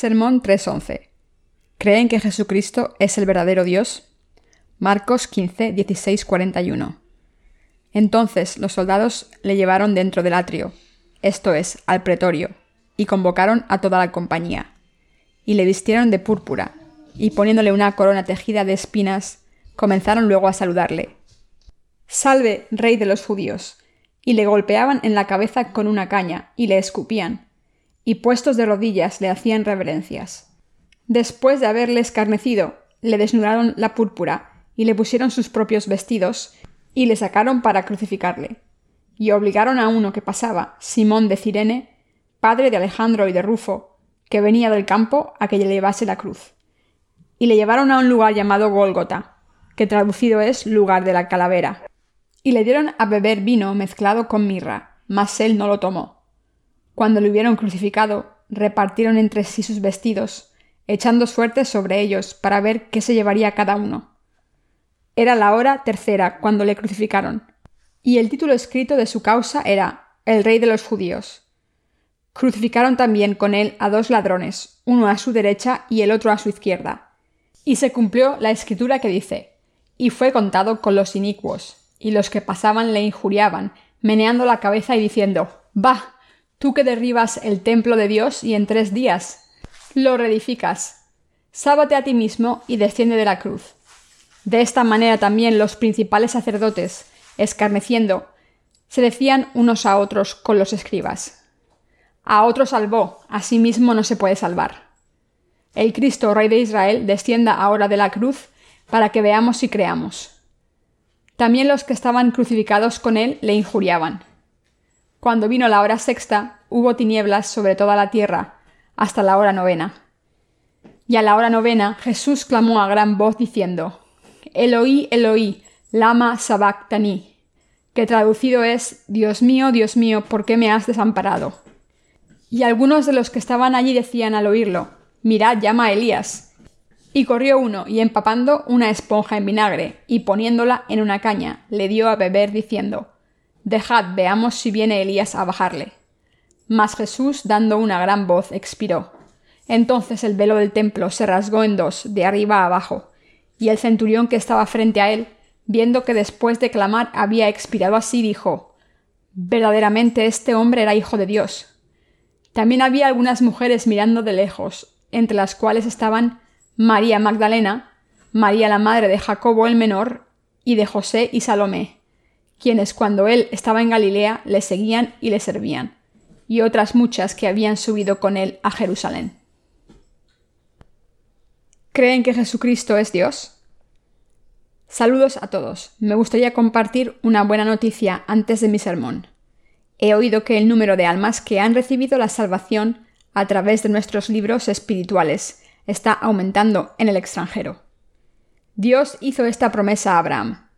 Sermón 3.11. ¿Creen que Jesucristo es el verdadero Dios? Marcos 15, 16, 41. Entonces los soldados le llevaron dentro del atrio, esto es, al pretorio, y convocaron a toda la compañía. Y le vistieron de púrpura, y poniéndole una corona tejida de espinas, comenzaron luego a saludarle. Salve, rey de los judíos. Y le golpeaban en la cabeza con una caña, y le escupían, y puestos de rodillas le hacían reverencias. Después de haberle escarnecido, le desnudaron la púrpura, y le pusieron sus propios vestidos, y le sacaron para crucificarle. Y obligaron a uno que pasaba, Simón de Cirene, padre de Alejandro y de Rufo, que venía del campo, a que le llevase la cruz. Y le llevaron a un lugar llamado Gólgota, que traducido es lugar de la calavera, y le dieron a beber vino mezclado con mirra, mas él no lo tomó. Cuando le hubieron crucificado, repartieron entre sí sus vestidos, echando suertes sobre ellos para ver qué se llevaría cada uno. Era la hora tercera cuando le crucificaron, y el título escrito de su causa era El Rey de los Judíos. Crucificaron también con él a dos ladrones, uno a su derecha y el otro a su izquierda. Y se cumplió la escritura que dice, y fue contado con los inicuos, y los que pasaban le injuriaban, meneando la cabeza y diciendo, Bah, tú que derribas el templo de Dios y en tres días lo reedificas. Sábate a ti mismo y desciende de la cruz. De esta manera también los principales sacerdotes, escarneciendo, se decían unos a otros con los escribas. A otro salvó, a sí mismo no se puede salvar. El Cristo, Rey de Israel, descienda ahora de la cruz para que veamos y creamos. También los que estaban crucificados con él le injuriaban. Cuando vino la hora sexta, hubo tinieblas sobre toda la tierra, hasta la hora novena. Y a la hora novena Jesús clamó a gran voz diciendo, Eloí, Eloí, lama sabactani, que traducido es, Dios mío, Dios mío, ¿por qué me has desamparado? Y algunos de los que estaban allí decían al oírlo, Mirad, llama a Elías. Y corrió uno, y empapando una esponja en vinagre, y poniéndola en una caña, le dio a beber, diciendo Dejad, veamos si viene Elías a bajarle. Mas Jesús, dando una gran voz, expiró. Entonces el velo del templo se rasgó en dos, de arriba a abajo, y el centurión que estaba frente a él, viendo que después de clamar había expirado así, dijo Verdaderamente este hombre era hijo de Dios. También había algunas mujeres mirando de lejos, entre las cuales estaban María Magdalena, María la madre de Jacobo el menor, y de José y Salomé, quienes cuando él estaba en Galilea le seguían y le servían, y otras muchas que habían subido con él a Jerusalén. ¿Creen que Jesucristo es Dios? Saludos a todos. Me gustaría compartir una buena noticia antes de mi sermón. He oído que el número de almas que han recibido la salvación a través de nuestros libros espirituales está aumentando en el extranjero. Dios hizo esta promesa a Abraham.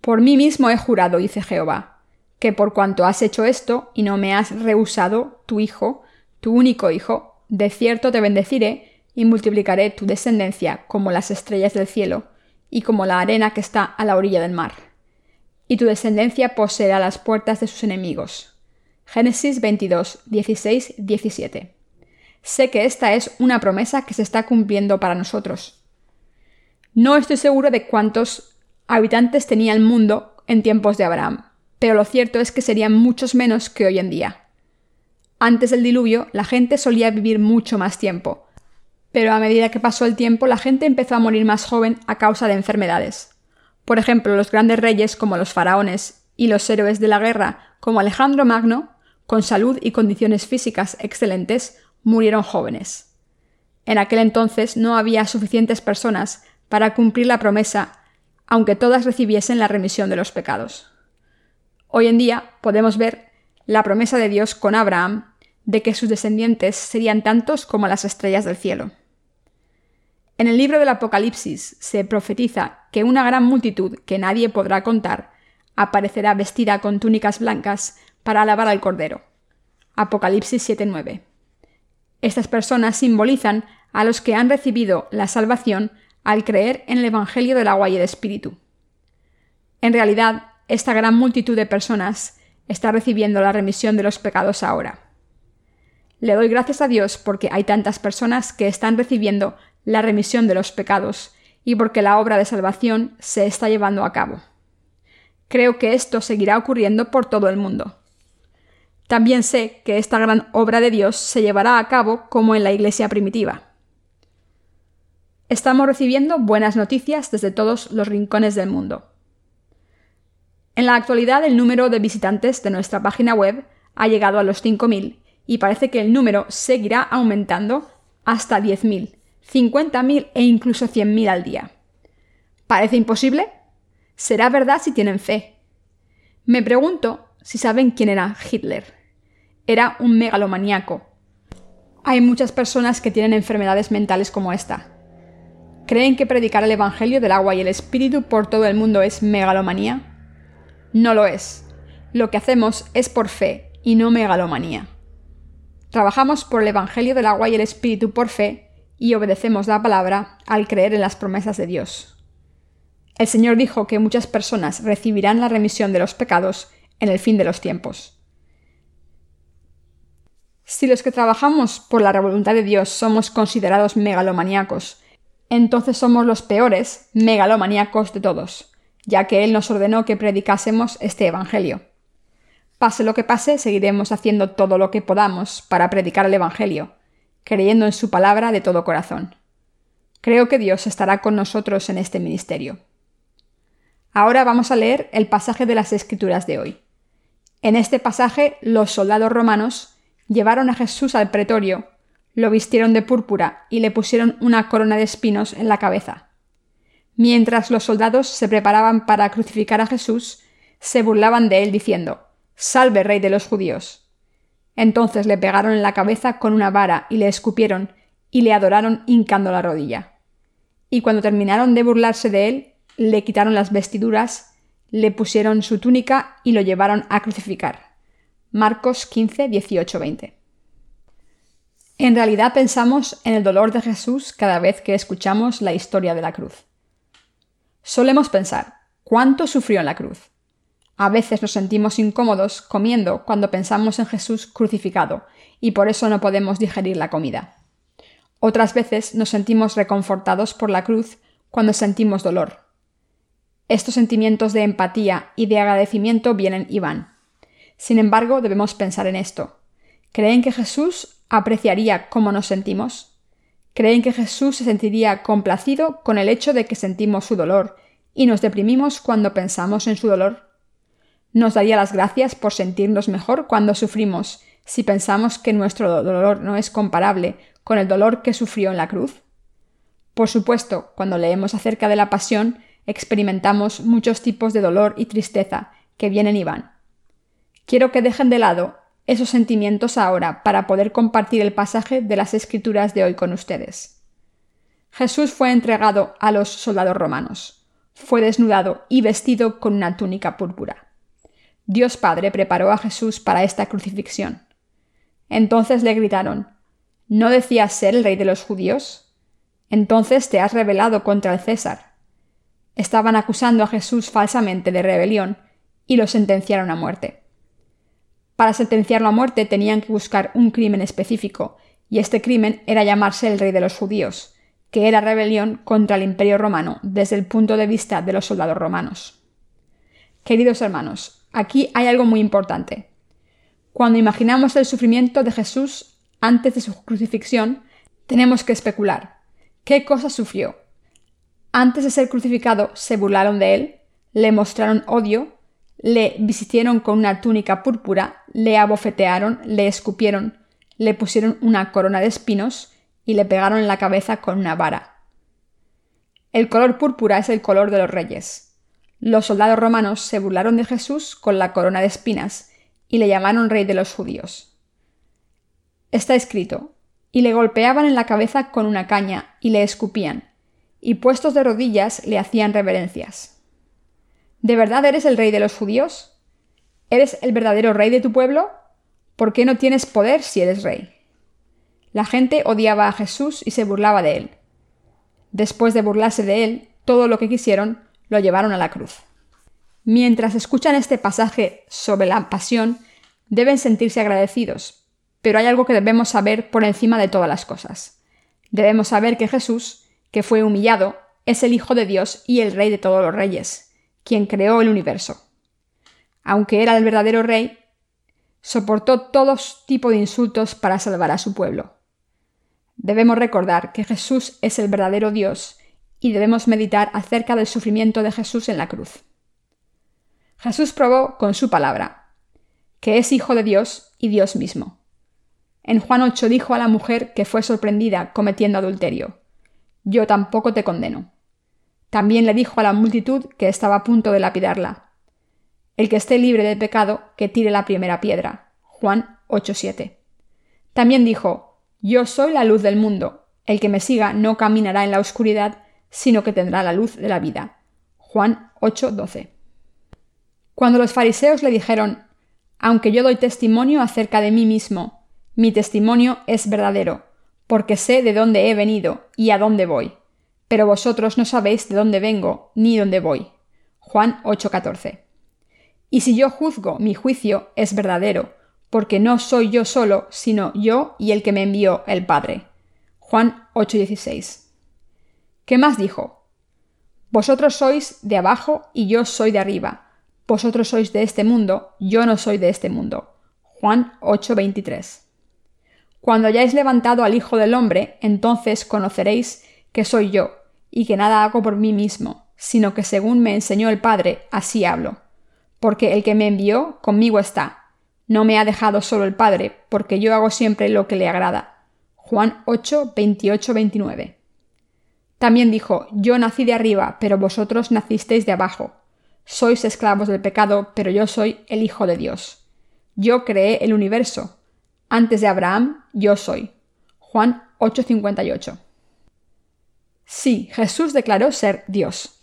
Por mí mismo he jurado, dice Jehová, que por cuanto has hecho esto y no me has rehusado tu hijo, tu único hijo, de cierto te bendeciré y multiplicaré tu descendencia como las estrellas del cielo y como la arena que está a la orilla del mar. Y tu descendencia poseerá las puertas de sus enemigos. Génesis 22, 16, 17 sé que esta es una promesa que se está cumpliendo para nosotros. No estoy seguro de cuántos habitantes tenía el mundo en tiempos de Abraham, pero lo cierto es que serían muchos menos que hoy en día. Antes del diluvio, la gente solía vivir mucho más tiempo, pero a medida que pasó el tiempo, la gente empezó a morir más joven a causa de enfermedades. Por ejemplo, los grandes reyes como los faraones y los héroes de la guerra como Alejandro Magno, con salud y condiciones físicas excelentes, murieron jóvenes. En aquel entonces no había suficientes personas para cumplir la promesa, aunque todas recibiesen la remisión de los pecados. Hoy en día podemos ver la promesa de Dios con Abraham de que sus descendientes serían tantos como las estrellas del cielo. En el libro del Apocalipsis se profetiza que una gran multitud que nadie podrá contar aparecerá vestida con túnicas blancas para alabar al Cordero. Apocalipsis 7:9. Estas personas simbolizan a los que han recibido la salvación al creer en el Evangelio del agua y el Espíritu. En realidad, esta gran multitud de personas está recibiendo la remisión de los pecados ahora. le doy gracias a Dios porque hay tantas personas que están recibiendo la remisión de los pecados y porque la obra de salvación se está llevando a cabo. Creo que esto seguirá ocurriendo por todo el mundo. También sé que esta gran obra de Dios se llevará a cabo como en la iglesia primitiva. Estamos recibiendo buenas noticias desde todos los rincones del mundo. En la actualidad el número de visitantes de nuestra página web ha llegado a los 5.000 y parece que el número seguirá aumentando hasta 10.000, 50.000 e incluso 100.000 al día. ¿Parece imposible? Será verdad si tienen fe. Me pregunto si saben quién era Hitler. Era un megalomaníaco. Hay muchas personas que tienen enfermedades mentales como esta. ¿Creen que predicar el Evangelio del agua y el Espíritu por todo el mundo es megalomanía? No lo es. Lo que hacemos es por fe y no megalomanía. Trabajamos por el Evangelio del agua y el Espíritu por fe y obedecemos la palabra al creer en las promesas de Dios. El Señor dijo que muchas personas recibirán la remisión de los pecados en el fin de los tiempos. Si los que trabajamos por la voluntad de Dios somos considerados megalomaníacos, entonces somos los peores megalomaníacos de todos, ya que Él nos ordenó que predicásemos este Evangelio. Pase lo que pase, seguiremos haciendo todo lo que podamos para predicar el Evangelio, creyendo en su palabra de todo corazón. Creo que Dios estará con nosotros en este ministerio. Ahora vamos a leer el pasaje de las Escrituras de hoy. En este pasaje, los soldados romanos llevaron a Jesús al pretorio, lo vistieron de púrpura y le pusieron una corona de espinos en la cabeza. Mientras los soldados se preparaban para crucificar a Jesús, se burlaban de él diciendo Salve, rey de los judíos. Entonces le pegaron en la cabeza con una vara y le escupieron y le adoraron hincando la rodilla. Y cuando terminaron de burlarse de él, le quitaron las vestiduras, le pusieron su túnica y lo llevaron a crucificar. Marcos 15, 18, 20. En realidad pensamos en el dolor de Jesús cada vez que escuchamos la historia de la cruz. Solemos pensar, ¿cuánto sufrió en la cruz? A veces nos sentimos incómodos comiendo cuando pensamos en Jesús crucificado y por eso no podemos digerir la comida. Otras veces nos sentimos reconfortados por la cruz cuando sentimos dolor. Estos sentimientos de empatía y de agradecimiento vienen y van. Sin embargo, debemos pensar en esto. ¿Creen que Jesús apreciaría cómo nos sentimos? ¿Creen que Jesús se sentiría complacido con el hecho de que sentimos su dolor y nos deprimimos cuando pensamos en su dolor? nos daría las gracias por sentirnos mejor cuando sufrimos, si pensamos que nuestro dolor no es comparable con el dolor que sufrió en la cruz? Por supuesto, cuando leemos acerca de la pasión, experimentamos muchos tipos de dolor y tristeza que vienen y van. Quiero que dejen de lado esos sentimientos ahora para poder compartir el pasaje de las escrituras de hoy con ustedes. Jesús fue entregado a los soldados romanos. Fue desnudado y vestido con una túnica púrpura. Dios Padre preparó a Jesús para esta crucifixión. Entonces le gritaron, ¿No decías ser el rey de los judíos? Entonces te has rebelado contra el César. Estaban acusando a Jesús falsamente de rebelión y lo sentenciaron a muerte. Para sentenciarlo a muerte tenían que buscar un crimen específico, y este crimen era llamarse el rey de los judíos, que era rebelión contra el imperio romano desde el punto de vista de los soldados romanos. Queridos hermanos, Aquí hay algo muy importante. Cuando imaginamos el sufrimiento de Jesús antes de su crucifixión, tenemos que especular. ¿Qué cosa sufrió? Antes de ser crucificado se burlaron de él, le mostraron odio, le visitaron con una túnica púrpura, le abofetearon, le escupieron, le pusieron una corona de espinos y le pegaron en la cabeza con una vara. El color púrpura es el color de los reyes. Los soldados romanos se burlaron de Jesús con la corona de espinas y le llamaron rey de los judíos. Está escrito, y le golpeaban en la cabeza con una caña y le escupían, y puestos de rodillas le hacían reverencias. ¿De verdad eres el rey de los judíos? ¿Eres el verdadero rey de tu pueblo? ¿Por qué no tienes poder si eres rey? La gente odiaba a Jesús y se burlaba de él. Después de burlarse de él, todo lo que quisieron lo llevaron a la cruz. Mientras escuchan este pasaje sobre la pasión, deben sentirse agradecidos, pero hay algo que debemos saber por encima de todas las cosas. Debemos saber que Jesús, que fue humillado, es el Hijo de Dios y el Rey de todos los reyes, quien creó el universo. Aunque era el verdadero Rey, soportó todo tipo de insultos para salvar a su pueblo. Debemos recordar que Jesús es el verdadero Dios y debemos meditar acerca del sufrimiento de Jesús en la cruz. Jesús probó con su palabra, que es Hijo de Dios y Dios mismo. En Juan 8 dijo a la mujer que fue sorprendida cometiendo adulterio, Yo tampoco te condeno. También le dijo a la multitud que estaba a punto de lapidarla, El que esté libre de pecado, que tire la primera piedra. Juan 8.7. También dijo, Yo soy la luz del mundo, el que me siga no caminará en la oscuridad, sino que tendrá la luz de la vida. Juan 8.12. Cuando los fariseos le dijeron, aunque yo doy testimonio acerca de mí mismo, mi testimonio es verdadero, porque sé de dónde he venido y a dónde voy, pero vosotros no sabéis de dónde vengo ni dónde voy. Juan 8:14. Y si yo juzgo, mi juicio es verdadero, porque no soy yo solo, sino yo y el que me envió, el Padre. Juan 8:16. ¿Qué más dijo? Vosotros sois de abajo y yo soy de arriba vosotros sois de este mundo, yo no soy de este mundo. Juan 8:23. Cuando hayáis levantado al Hijo del Hombre, entonces conoceréis que soy yo, y que nada hago por mí mismo, sino que según me enseñó el Padre, así hablo. Porque el que me envió conmigo está. No me ha dejado solo el Padre, porque yo hago siempre lo que le agrada. Juan 8, 28, 29. También dijo, Yo nací de arriba, pero vosotros nacisteis de abajo. Sois esclavos del pecado, pero yo soy el Hijo de Dios. Yo creé el universo. Antes de Abraham, yo soy. Juan 8:58. Sí, Jesús declaró ser Dios.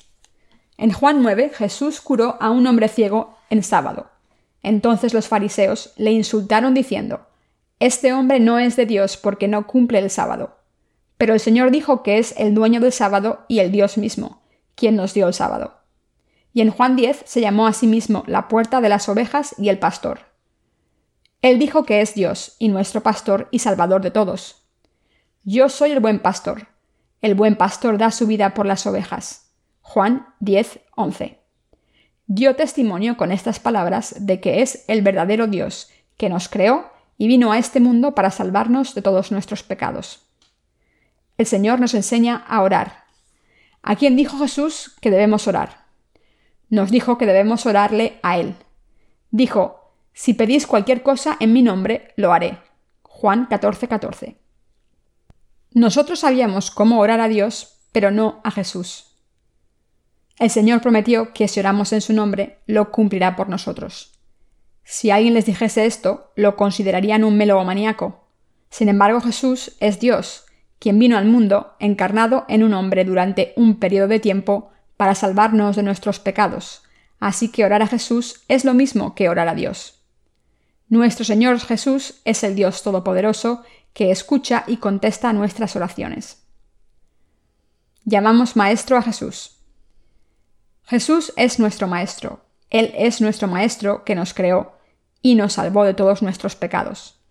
En Juan 9, Jesús curó a un hombre ciego en sábado. Entonces los fariseos le insultaron diciendo, Este hombre no es de Dios porque no cumple el sábado. Pero el Señor dijo que es el dueño del sábado y el Dios mismo, quien nos dio el sábado y en Juan 10 se llamó a sí mismo la puerta de las ovejas y el pastor. Él dijo que es Dios y nuestro pastor y salvador de todos. Yo soy el buen pastor. El buen pastor da su vida por las ovejas. Juan 10, 11. Dio testimonio con estas palabras de que es el verdadero Dios, que nos creó y vino a este mundo para salvarnos de todos nuestros pecados. El Señor nos enseña a orar. ¿A quién dijo Jesús que debemos orar? nos dijo que debemos orarle a Él. Dijo, Si pedís cualquier cosa en mi nombre, lo haré. Juan 14:14. 14. Nosotros sabíamos cómo orar a Dios, pero no a Jesús. El Señor prometió que si oramos en su nombre, lo cumplirá por nosotros. Si alguien les dijese esto, lo considerarían un melomaníaco. Sin embargo, Jesús es Dios, quien vino al mundo encarnado en un hombre durante un periodo de tiempo para salvarnos de nuestros pecados, así que orar a Jesús es lo mismo que orar a Dios. Nuestro Señor Jesús es el Dios Todopoderoso que escucha y contesta nuestras oraciones. Llamamos Maestro a Jesús. Jesús es nuestro Maestro. Él es nuestro Maestro que nos creó y nos salvó de todos nuestros pecados.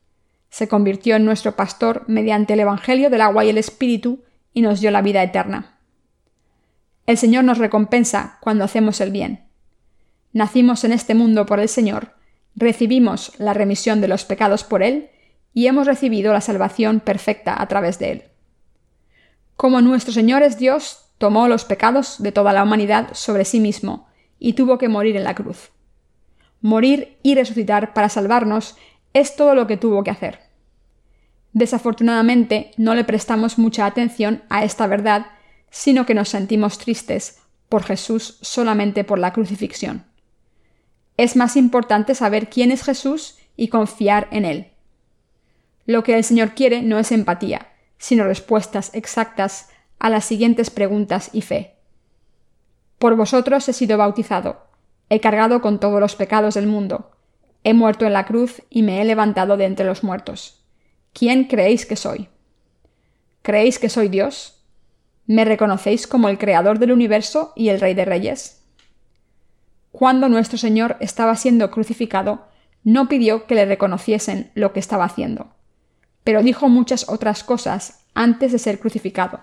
Se convirtió en nuestro pastor mediante el Evangelio del agua y el Espíritu y nos dio la vida eterna. El Señor nos recompensa cuando hacemos el bien. Nacimos en este mundo por el Señor, recibimos la remisión de los pecados por Él y hemos recibido la salvación perfecta a través de Él. Como nuestro Señor es Dios, tomó los pecados de toda la humanidad sobre sí mismo y tuvo que morir en la cruz. Morir y resucitar para salvarnos es todo lo que tuvo que hacer. Desafortunadamente no le prestamos mucha atención a esta verdad sino que nos sentimos tristes por Jesús solamente por la crucifixión. Es más importante saber quién es Jesús y confiar en Él. Lo que el Señor quiere no es empatía, sino respuestas exactas a las siguientes preguntas y fe. Por vosotros he sido bautizado, he cargado con todos los pecados del mundo, he muerto en la cruz y me he levantado de entre los muertos. ¿Quién creéis que soy? ¿Creéis que soy Dios? ¿Me reconocéis como el Creador del universo y el Rey de Reyes? Cuando nuestro Señor estaba siendo crucificado, no pidió que le reconociesen lo que estaba haciendo, pero dijo muchas otras cosas antes de ser crucificado.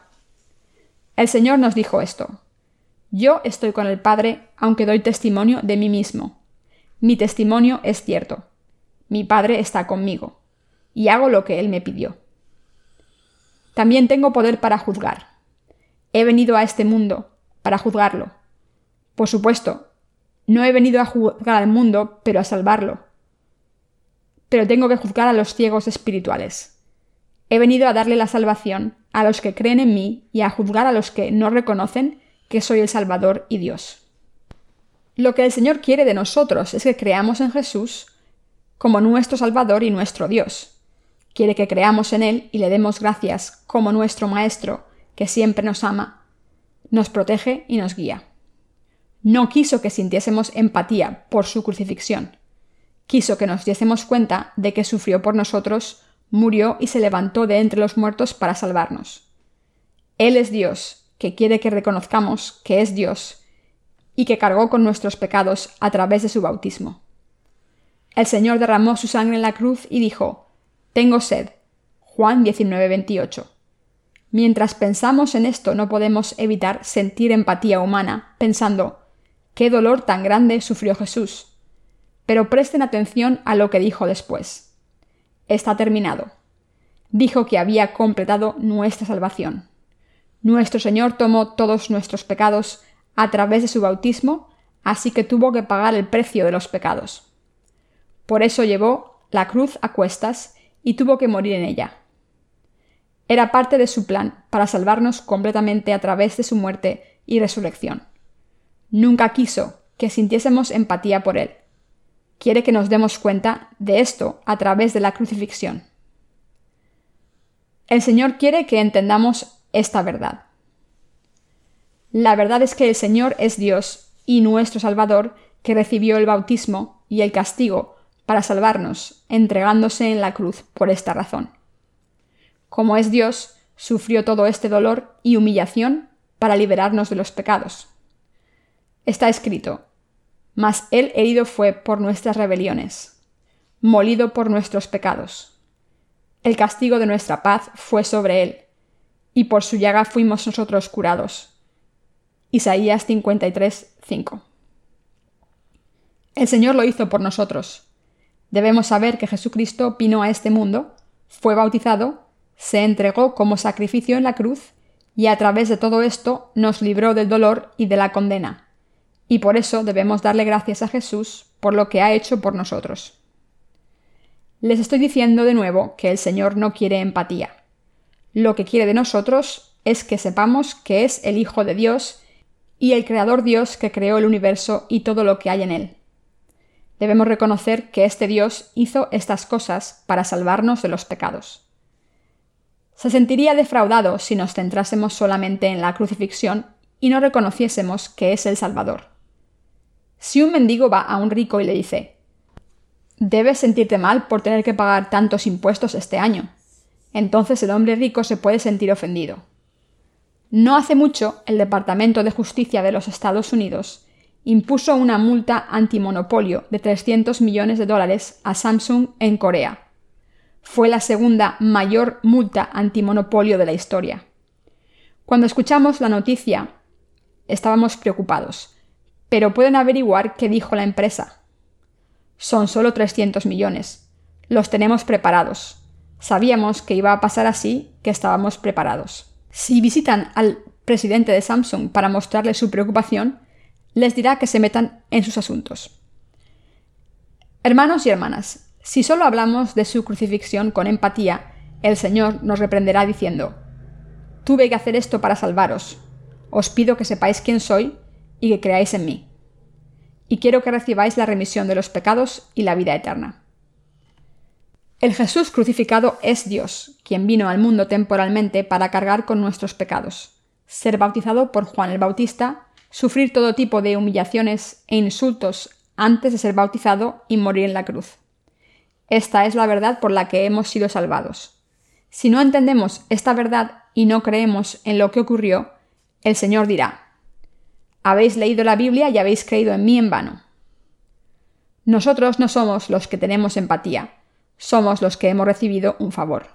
El Señor nos dijo esto. Yo estoy con el Padre, aunque doy testimonio de mí mismo. Mi testimonio es cierto. Mi Padre está conmigo, y hago lo que Él me pidió. También tengo poder para juzgar. He venido a este mundo para juzgarlo. Por supuesto, no he venido a juzgar al mundo, pero a salvarlo. Pero tengo que juzgar a los ciegos espirituales. He venido a darle la salvación a los que creen en mí y a juzgar a los que no reconocen que soy el Salvador y Dios. Lo que el Señor quiere de nosotros es que creamos en Jesús como nuestro Salvador y nuestro Dios. Quiere que creamos en Él y le demos gracias como nuestro Maestro, que siempre nos ama, nos protege y nos guía. No quiso que sintiésemos empatía por su crucifixión. Quiso que nos diésemos cuenta de que sufrió por nosotros murió y se levantó de entre los muertos para salvarnos. Él es Dios, que quiere que reconozcamos que es Dios y que cargó con nuestros pecados a través de su bautismo. El Señor derramó su sangre en la cruz y dijo, Tengo sed. Juan 19:28. Mientras pensamos en esto no podemos evitar sentir empatía humana, pensando, qué dolor tan grande sufrió Jesús. Pero presten atención a lo que dijo después está terminado. Dijo que había completado nuestra salvación. Nuestro Señor tomó todos nuestros pecados a través de su bautismo, así que tuvo que pagar el precio de los pecados. Por eso llevó la cruz a cuestas y tuvo que morir en ella. Era parte de su plan para salvarnos completamente a través de su muerte y resurrección. Nunca quiso que sintiésemos empatía por él quiere que nos demos cuenta de esto a través de la crucifixión. El Señor quiere que entendamos esta verdad. La verdad es que el Señor es Dios y nuestro Salvador que recibió el bautismo y el castigo para salvarnos, entregándose en la cruz por esta razón. Como es Dios, sufrió todo este dolor y humillación para liberarnos de los pecados. Está escrito, mas él herido fue por nuestras rebeliones, molido por nuestros pecados. El castigo de nuestra paz fue sobre él, y por su llaga fuimos nosotros curados. Isaías 53, 5. El Señor lo hizo por nosotros. Debemos saber que Jesucristo vino a este mundo, fue bautizado, se entregó como sacrificio en la cruz, y a través de todo esto nos libró del dolor y de la condena y por eso debemos darle gracias a Jesús por lo que ha hecho por nosotros. Les estoy diciendo de nuevo que el Señor no quiere empatía. Lo que quiere de nosotros es que sepamos que es el Hijo de Dios y el Creador Dios que creó el universo y todo lo que hay en él. Debemos reconocer que este Dios hizo estas cosas para salvarnos de los pecados. Se sentiría defraudado si nos centrásemos solamente en la crucifixión y no reconociésemos que es el Salvador. Si un mendigo va a un rico y le dice, Debes sentirte mal por tener que pagar tantos impuestos este año, entonces el hombre rico se puede sentir ofendido. No hace mucho, el Departamento de Justicia de los Estados Unidos impuso una multa antimonopolio de 300 millones de dólares a Samsung en Corea. Fue la segunda mayor multa antimonopolio de la historia. Cuando escuchamos la noticia, estábamos preocupados, pero pueden averiguar qué dijo la empresa. Son solo 300 millones. Los tenemos preparados. Sabíamos que iba a pasar así, que estábamos preparados. Si visitan al presidente de Samsung para mostrarle su preocupación, les dirá que se metan en sus asuntos. Hermanos y hermanas, si solo hablamos de su crucifixión con empatía, el Señor nos reprenderá diciendo, Tuve que hacer esto para salvaros. Os pido que sepáis quién soy y que creáis en mí. Y quiero que recibáis la remisión de los pecados y la vida eterna. El Jesús crucificado es Dios, quien vino al mundo temporalmente para cargar con nuestros pecados, ser bautizado por Juan el Bautista, sufrir todo tipo de humillaciones e insultos antes de ser bautizado y morir en la cruz. Esta es la verdad por la que hemos sido salvados. Si no entendemos esta verdad y no creemos en lo que ocurrió, el Señor dirá, habéis leído la Biblia y habéis creído en mí en vano. Nosotros no somos los que tenemos empatía, somos los que hemos recibido un favor.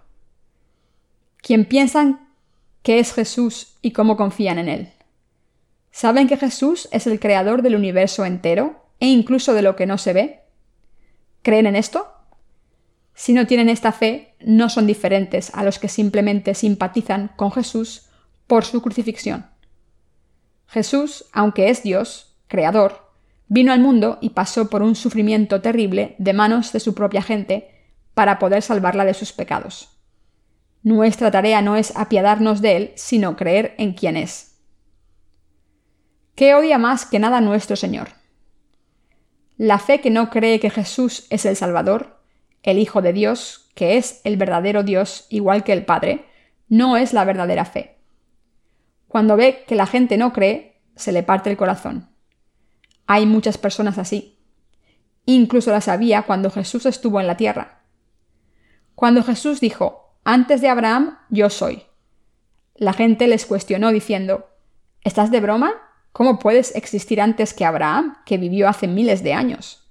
¿Quién piensan que es Jesús y cómo confían en él? ¿Saben que Jesús es el creador del universo entero e incluso de lo que no se ve? ¿Creen en esto? Si no tienen esta fe, no son diferentes a los que simplemente simpatizan con Jesús por su crucifixión. Jesús, aunque es Dios, creador, vino al mundo y pasó por un sufrimiento terrible de manos de su propia gente para poder salvarla de sus pecados. Nuestra tarea no es apiadarnos de Él, sino creer en quién es. ¿Qué odia más que nada nuestro Señor? La fe que no cree que Jesús es el Salvador, el Hijo de Dios, que es el verdadero Dios igual que el Padre, no es la verdadera fe. Cuando ve que la gente no cree, se le parte el corazón. Hay muchas personas así. Incluso las había cuando Jesús estuvo en la tierra. Cuando Jesús dijo, antes de Abraham, yo soy. La gente les cuestionó diciendo, ¿estás de broma? ¿Cómo puedes existir antes que Abraham, que vivió hace miles de años?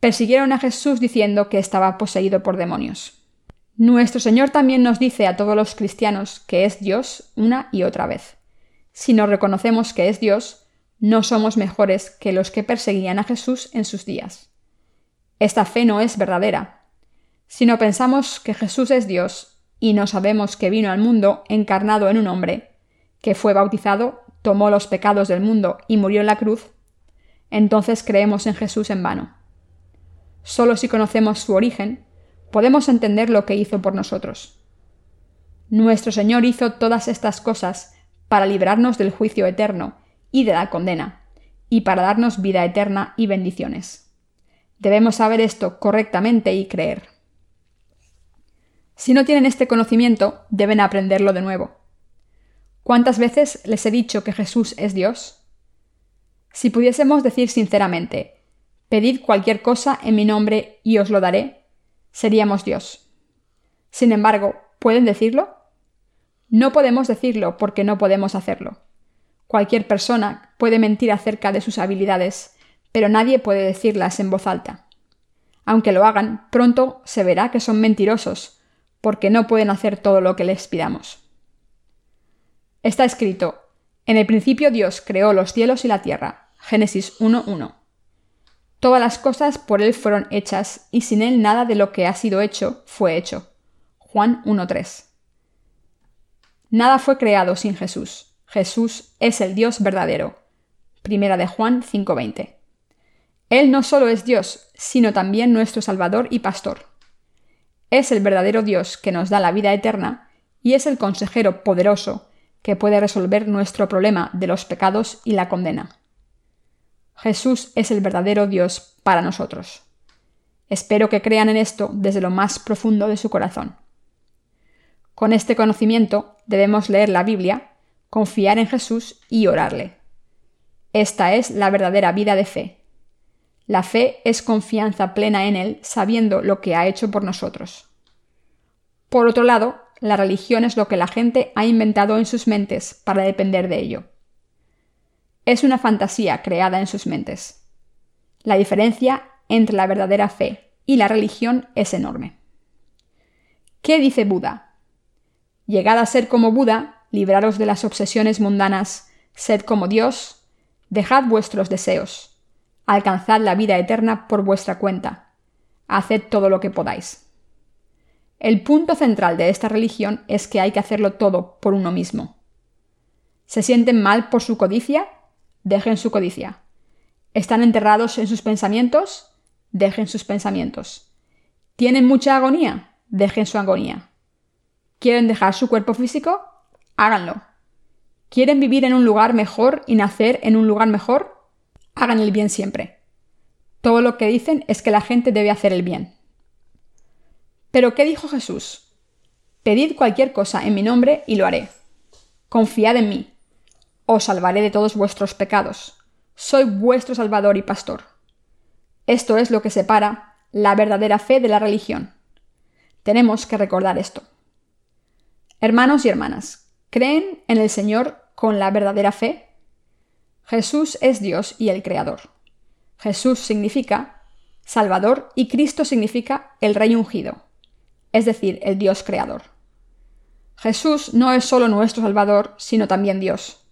Persiguieron a Jesús diciendo que estaba poseído por demonios. Nuestro Señor también nos dice a todos los cristianos que es Dios una y otra vez. Si no reconocemos que es Dios, no somos mejores que los que perseguían a Jesús en sus días. Esta fe no es verdadera, si no pensamos que Jesús es Dios y no sabemos que vino al mundo encarnado en un hombre, que fue bautizado, tomó los pecados del mundo y murió en la cruz, entonces creemos en Jesús en vano. Solo si conocemos su origen, podemos entender lo que hizo por nosotros. Nuestro Señor hizo todas estas cosas para librarnos del juicio eterno y de la condena, y para darnos vida eterna y bendiciones. Debemos saber esto correctamente y creer. Si no tienen este conocimiento, deben aprenderlo de nuevo. ¿Cuántas veces les he dicho que Jesús es Dios? Si pudiésemos decir sinceramente, pedid cualquier cosa en mi nombre y os lo daré, seríamos Dios. Sin embargo, ¿pueden decirlo? No podemos decirlo porque no podemos hacerlo. Cualquier persona puede mentir acerca de sus habilidades, pero nadie puede decirlas en voz alta. Aunque lo hagan, pronto se verá que son mentirosos, porque no pueden hacer todo lo que les pidamos. Está escrito, en el principio Dios creó los cielos y la tierra. Génesis 1.1. Todas las cosas por Él fueron hechas, y sin Él nada de lo que ha sido hecho fue hecho. Juan 1.3. Nada fue creado sin Jesús. Jesús es el Dios verdadero. Primera de Juan 5.20. Él no solo es Dios, sino también nuestro Salvador y Pastor es el verdadero Dios que nos da la vida eterna y es el consejero poderoso que puede resolver nuestro problema de los pecados y la condena. Jesús es el verdadero Dios para nosotros. Espero que crean en esto desde lo más profundo de su corazón. Con este conocimiento debemos leer la Biblia, confiar en Jesús y orarle. Esta es la verdadera vida de fe. La fe es confianza plena en Él sabiendo lo que ha hecho por nosotros. Por otro lado, la religión es lo que la gente ha inventado en sus mentes para depender de ello. Es una fantasía creada en sus mentes. La diferencia entre la verdadera fe y la religión es enorme. ¿Qué dice Buda? Llegad a ser como Buda, libraros de las obsesiones mundanas, sed como Dios, dejad vuestros deseos Alcanzad la vida eterna por vuestra cuenta. Haced todo lo que podáis. El punto central de esta religión es que hay que hacerlo todo por uno mismo. ¿Se sienten mal por su codicia? Dejen su codicia. ¿Están enterrados en sus pensamientos? Dejen sus pensamientos. ¿Tienen mucha agonía? Dejen su agonía. ¿Quieren dejar su cuerpo físico? Háganlo. ¿Quieren vivir en un lugar mejor y nacer en un lugar mejor? hagan el bien siempre. Todo lo que dicen es que la gente debe hacer el bien. Pero ¿qué dijo Jesús? Pedid cualquier cosa en mi nombre y lo haré. Confiad en mí. Os salvaré de todos vuestros pecados. Soy vuestro Salvador y Pastor. Esto es lo que separa la verdadera fe de la religión. Tenemos que recordar esto. Hermanos y hermanas, ¿creen en el Señor con la verdadera fe? Jesús es Dios y el Creador. Jesús significa Salvador y Cristo significa el Rey ungido, es decir, el Dios Creador. Jesús no es solo nuestro Salvador, sino también Dios.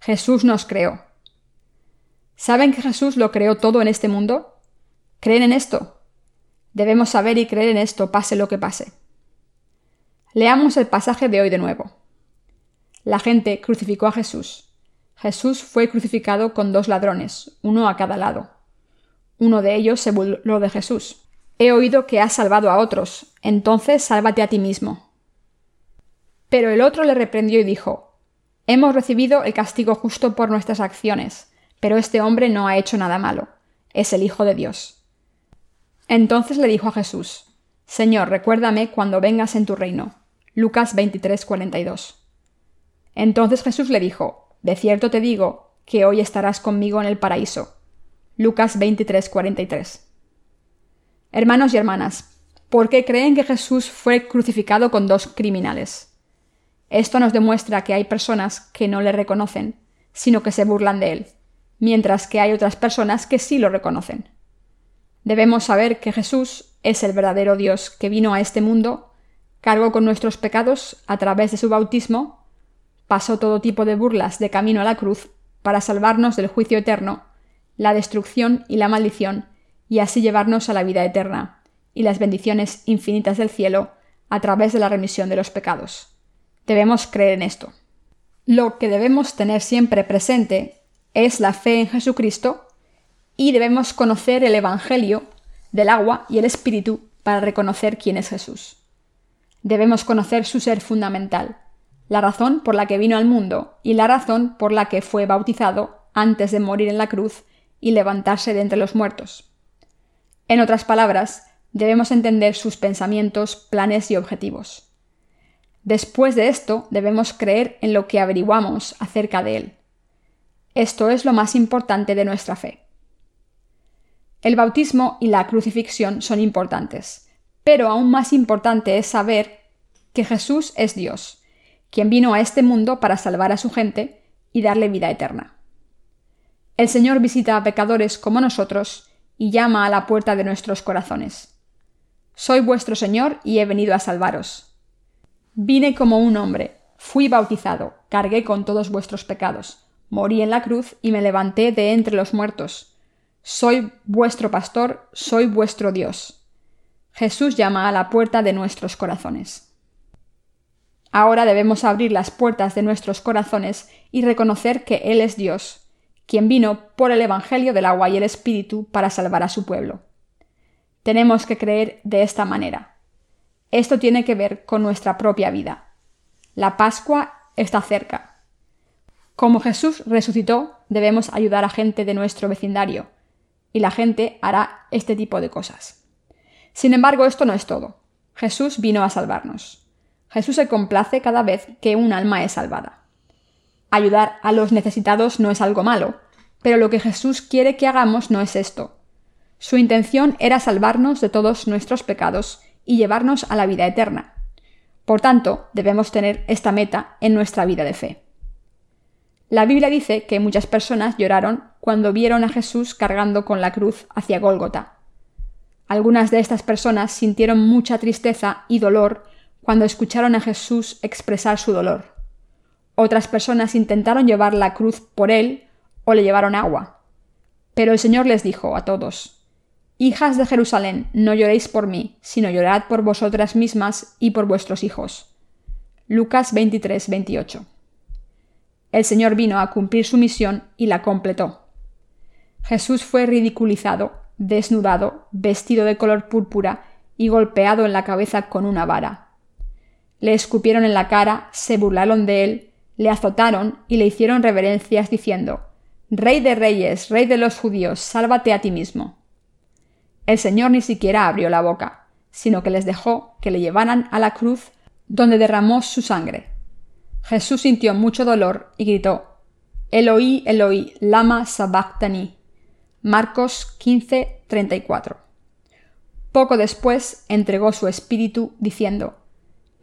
Jesús nos creó. ¿Saben que Jesús lo creó todo en este mundo? ¿Creen en esto? Debemos saber y creer en esto, pase lo que pase. Leamos el pasaje de hoy de nuevo. La gente crucificó a Jesús. Jesús fue crucificado con dos ladrones, uno a cada lado. Uno de ellos se burló de Jesús. He oído que has salvado a otros, entonces sálvate a ti mismo. Pero el otro le reprendió y dijo, Hemos recibido el castigo justo por nuestras acciones, pero este hombre no ha hecho nada malo. Es el Hijo de Dios. Entonces le dijo a Jesús, Señor, recuérdame cuando vengas en tu reino. Lucas 23, 42. Entonces Jesús le dijo, De cierto te digo, que hoy estarás conmigo en el paraíso. Lucas 23, 43. Hermanos y hermanas, ¿por qué creen que Jesús fue crucificado con dos criminales? Esto nos demuestra que hay personas que no le reconocen, sino que se burlan de él, mientras que hay otras personas que sí lo reconocen. Debemos saber que Jesús es el verdadero Dios que vino a este mundo, cargó con nuestros pecados a través de su bautismo, pasó todo tipo de burlas de camino a la cruz para salvarnos del juicio eterno, la destrucción y la maldición y así llevarnos a la vida eterna y las bendiciones infinitas del cielo a través de la remisión de los pecados. Debemos creer en esto. Lo que debemos tener siempre presente es la fe en Jesucristo y debemos conocer el Evangelio del agua y el Espíritu para reconocer quién es Jesús. Debemos conocer su ser fundamental, la razón por la que vino al mundo y la razón por la que fue bautizado antes de morir en la cruz y levantarse de entre los muertos. En otras palabras, debemos entender sus pensamientos, planes y objetivos. Después de esto, debemos creer en lo que averiguamos acerca de él. Esto es lo más importante de nuestra fe. El bautismo y la crucifixión son importantes, pero aún más importante es saber que Jesús es Dios, quien vino a este mundo para salvar a su gente y darle vida eterna. El Señor visita a pecadores como nosotros y llama a la puerta de nuestros corazones. Soy vuestro Señor y he venido a salvaros. Vine como un hombre, fui bautizado, cargué con todos vuestros pecados, morí en la cruz y me levanté de entre los muertos. Soy vuestro pastor, soy vuestro Dios. Jesús llama a la puerta de nuestros corazones. Ahora debemos abrir las puertas de nuestros corazones y reconocer que Él es Dios, quien vino por el Evangelio del agua y el Espíritu para salvar a su pueblo. Tenemos que creer de esta manera. Esto tiene que ver con nuestra propia vida. La Pascua está cerca. Como Jesús resucitó, debemos ayudar a gente de nuestro vecindario, y la gente hará este tipo de cosas. Sin embargo, esto no es todo. Jesús vino a salvarnos. Jesús se complace cada vez que un alma es salvada. Ayudar a los necesitados no es algo malo, pero lo que Jesús quiere que hagamos no es esto. Su intención era salvarnos de todos nuestros pecados y llevarnos a la vida eterna. Por tanto, debemos tener esta meta en nuestra vida de fe. La Biblia dice que muchas personas lloraron cuando vieron a Jesús cargando con la cruz hacia Gólgota. Algunas de estas personas sintieron mucha tristeza y dolor cuando escucharon a Jesús expresar su dolor. Otras personas intentaron llevar la cruz por él o le llevaron agua. Pero el Señor les dijo a todos, Hijas de Jerusalén, no lloréis por mí, sino llorad por vosotras mismas y por vuestros hijos. Lucas 23, 28. El Señor vino a cumplir su misión y la completó. Jesús fue ridiculizado, desnudado, vestido de color púrpura y golpeado en la cabeza con una vara. Le escupieron en la cara, se burlaron de él, le azotaron y le hicieron reverencias diciendo, Rey de reyes, Rey de los judíos, sálvate a ti mismo. El Señor ni siquiera abrió la boca, sino que les dejó que le llevaran a la cruz donde derramó su sangre. Jesús sintió mucho dolor y gritó, Eloí, Eloí, lama sabachthani. Marcos 15, 34. Poco después entregó su espíritu diciendo,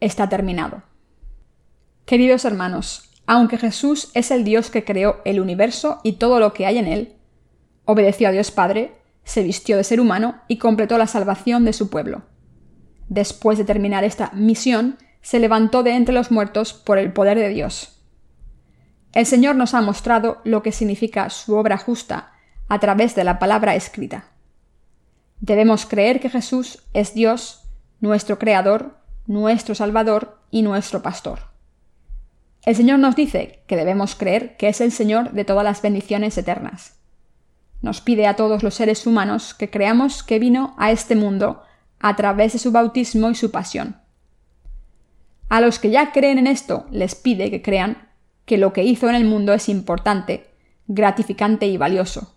Está terminado. Queridos hermanos, aunque Jesús es el Dios que creó el universo y todo lo que hay en él, obedeció a Dios Padre, se vistió de ser humano y completó la salvación de su pueblo. Después de terminar esta misión, se levantó de entre los muertos por el poder de Dios. El Señor nos ha mostrado lo que significa su obra justa a través de la palabra escrita. Debemos creer que Jesús es Dios, nuestro Creador, nuestro Salvador y nuestro Pastor. El Señor nos dice que debemos creer que es el Señor de todas las bendiciones eternas. Nos pide a todos los seres humanos que creamos que vino a este mundo a través de su bautismo y su pasión. A los que ya creen en esto les pide que crean que lo que hizo en el mundo es importante, gratificante y valioso.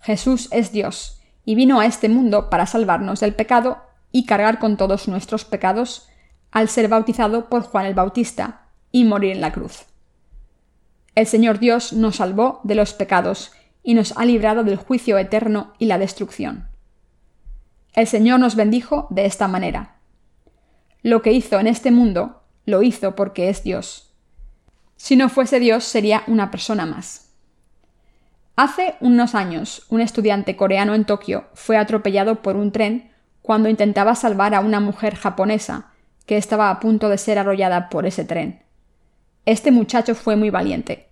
Jesús es Dios y vino a este mundo para salvarnos del pecado y cargar con todos nuestros pecados al ser bautizado por Juan el Bautista y morir en la cruz. El Señor Dios nos salvó de los pecados y nos ha librado del juicio eterno y la destrucción. El Señor nos bendijo de esta manera. Lo que hizo en este mundo, lo hizo porque es Dios. Si no fuese Dios, sería una persona más. Hace unos años, un estudiante coreano en Tokio fue atropellado por un tren cuando intentaba salvar a una mujer japonesa que estaba a punto de ser arrollada por ese tren. Este muchacho fue muy valiente.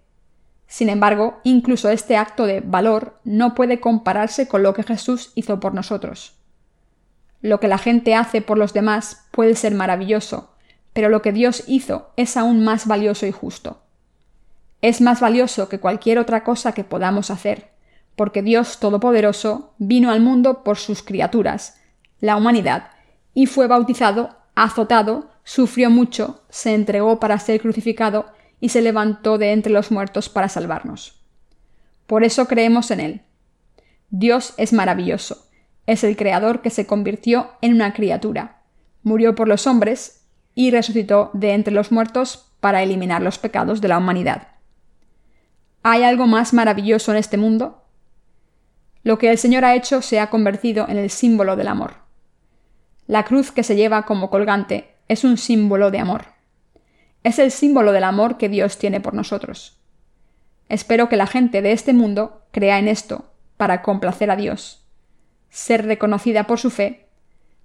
Sin embargo, incluso este acto de valor no puede compararse con lo que Jesús hizo por nosotros. Lo que la gente hace por los demás puede ser maravilloso, pero lo que Dios hizo es aún más valioso y justo. Es más valioso que cualquier otra cosa que podamos hacer, porque Dios Todopoderoso vino al mundo por sus criaturas, la humanidad, y fue bautizado, azotado, sufrió mucho, se entregó para ser crucificado y se levantó de entre los muertos para salvarnos. Por eso creemos en Él. Dios es maravilloso, es el Creador que se convirtió en una criatura, murió por los hombres y resucitó de entre los muertos para eliminar los pecados de la humanidad. ¿Hay algo más maravilloso en este mundo? Lo que el Señor ha hecho se ha convertido en el símbolo del amor. La cruz que se lleva como colgante es un símbolo de amor. Es el símbolo del amor que Dios tiene por nosotros. Espero que la gente de este mundo crea en esto para complacer a Dios, ser reconocida por su fe,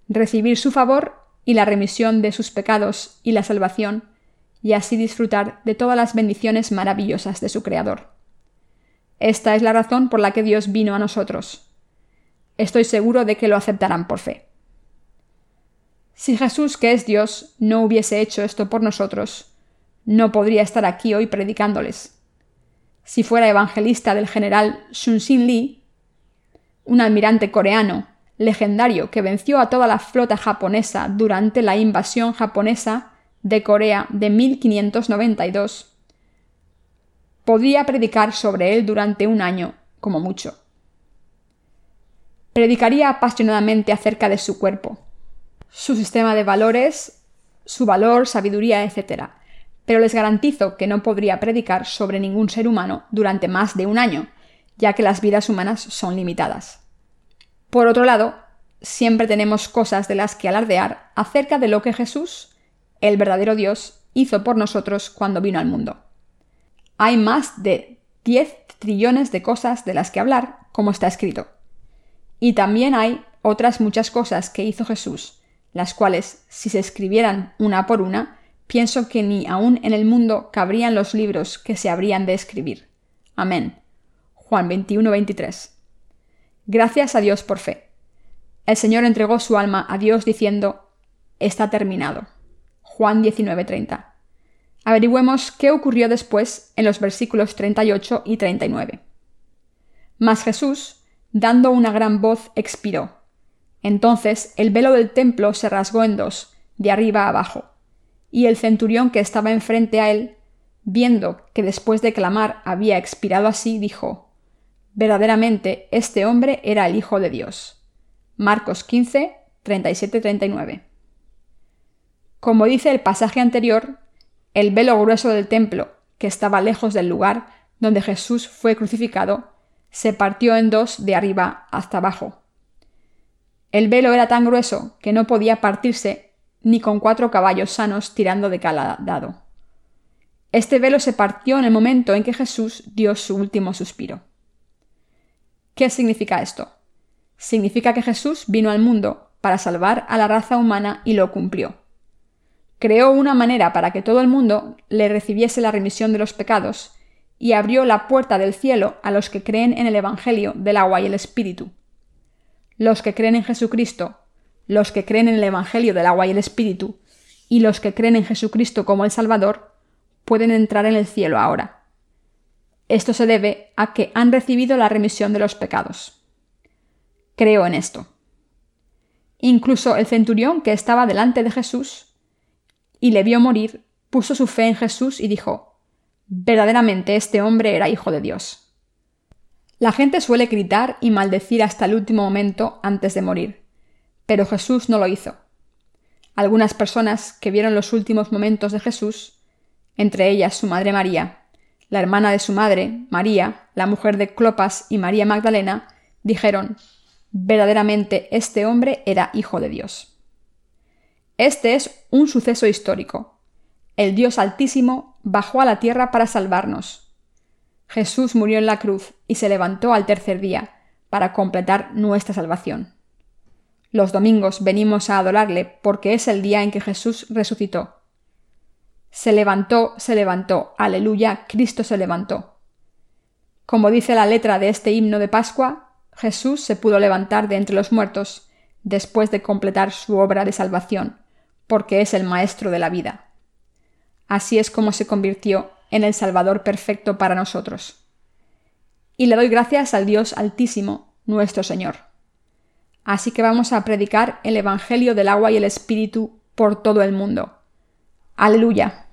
recibir su favor y la remisión de sus pecados y la salvación, y así disfrutar de todas las bendiciones maravillosas de su Creador. Esta es la razón por la que Dios vino a nosotros. Estoy seguro de que lo aceptarán por fe. Si Jesús, que es Dios, no hubiese hecho esto por nosotros, no podría estar aquí hoy predicándoles. Si fuera evangelista del general Sun Sin Lee, un almirante coreano legendario que venció a toda la flota japonesa durante la invasión japonesa de Corea de 1592, podría predicar sobre él durante un año, como mucho. Predicaría apasionadamente acerca de su cuerpo, su sistema de valores, su valor, sabiduría, etc. Pero les garantizo que no podría predicar sobre ningún ser humano durante más de un año, ya que las vidas humanas son limitadas. Por otro lado, siempre tenemos cosas de las que alardear acerca de lo que Jesús, el verdadero Dios, hizo por nosotros cuando vino al mundo. Hay más de 10 trillones de cosas de las que hablar, como está escrito. Y también hay otras muchas cosas que hizo Jesús, las cuales, si se escribieran una por una, pienso que ni aun en el mundo cabrían los libros que se habrían de escribir. Amén. Juan 21, 23. Gracias a Dios por fe. El Señor entregó su alma a Dios diciendo, está terminado. Juan 19:30. Averigüemos qué ocurrió después en los versículos 38 y 39. Mas Jesús, dando una gran voz, expiró entonces el velo del templo se rasgó en dos, de arriba a abajo, y el centurión que estaba enfrente a él, viendo que después de clamar había expirado así, dijo Verdaderamente este hombre era el Hijo de Dios. Marcos 15, 37-39. Como dice el pasaje anterior, el velo grueso del templo, que estaba lejos del lugar donde Jesús fue crucificado, se partió en dos de arriba hasta abajo el velo era tan grueso que no podía partirse ni con cuatro caballos sanos tirando de cada dado. Este velo se partió en el momento en que Jesús dio su último suspiro. ¿Qué significa esto? Significa que Jesús vino al mundo para salvar a la raza humana y lo cumplió. creó una manera para que todo el mundo le recibiese la remisión de los pecados y abrió la puerta del cielo a los que creen en el Evangelio del agua y el Espíritu. Los que creen en Jesucristo, los que creen en el Evangelio del agua y el Espíritu, y los que creen en Jesucristo como el Salvador, pueden entrar en el cielo ahora. Esto se debe a que han recibido la remisión de los pecados. Creo en esto. Incluso el centurión que estaba delante de Jesús y le vio morir, puso su fe en Jesús y dijo, verdaderamente este hombre era hijo de Dios. La gente suele gritar y maldecir hasta el último momento antes de morir, pero Jesús no lo hizo. Algunas personas que vieron los últimos momentos de Jesús, entre ellas su madre María, la hermana de su madre, María, la mujer de Clopas y María Magdalena, dijeron, verdaderamente este hombre era hijo de Dios. Este es un suceso histórico. El Dios Altísimo bajó a la tierra para salvarnos. Jesús murió en la cruz y se levantó al tercer día para completar nuestra salvación. Los domingos venimos a adorarle porque es el día en que Jesús resucitó. Se levantó, se levantó, aleluya, Cristo se levantó. Como dice la letra de este himno de Pascua, Jesús se pudo levantar de entre los muertos después de completar su obra de salvación, porque es el Maestro de la vida. Así es como se convirtió en el Salvador perfecto para nosotros. Y le doy gracias al Dios Altísimo, nuestro Señor. Así que vamos a predicar el Evangelio del agua y el Espíritu por todo el mundo. Aleluya.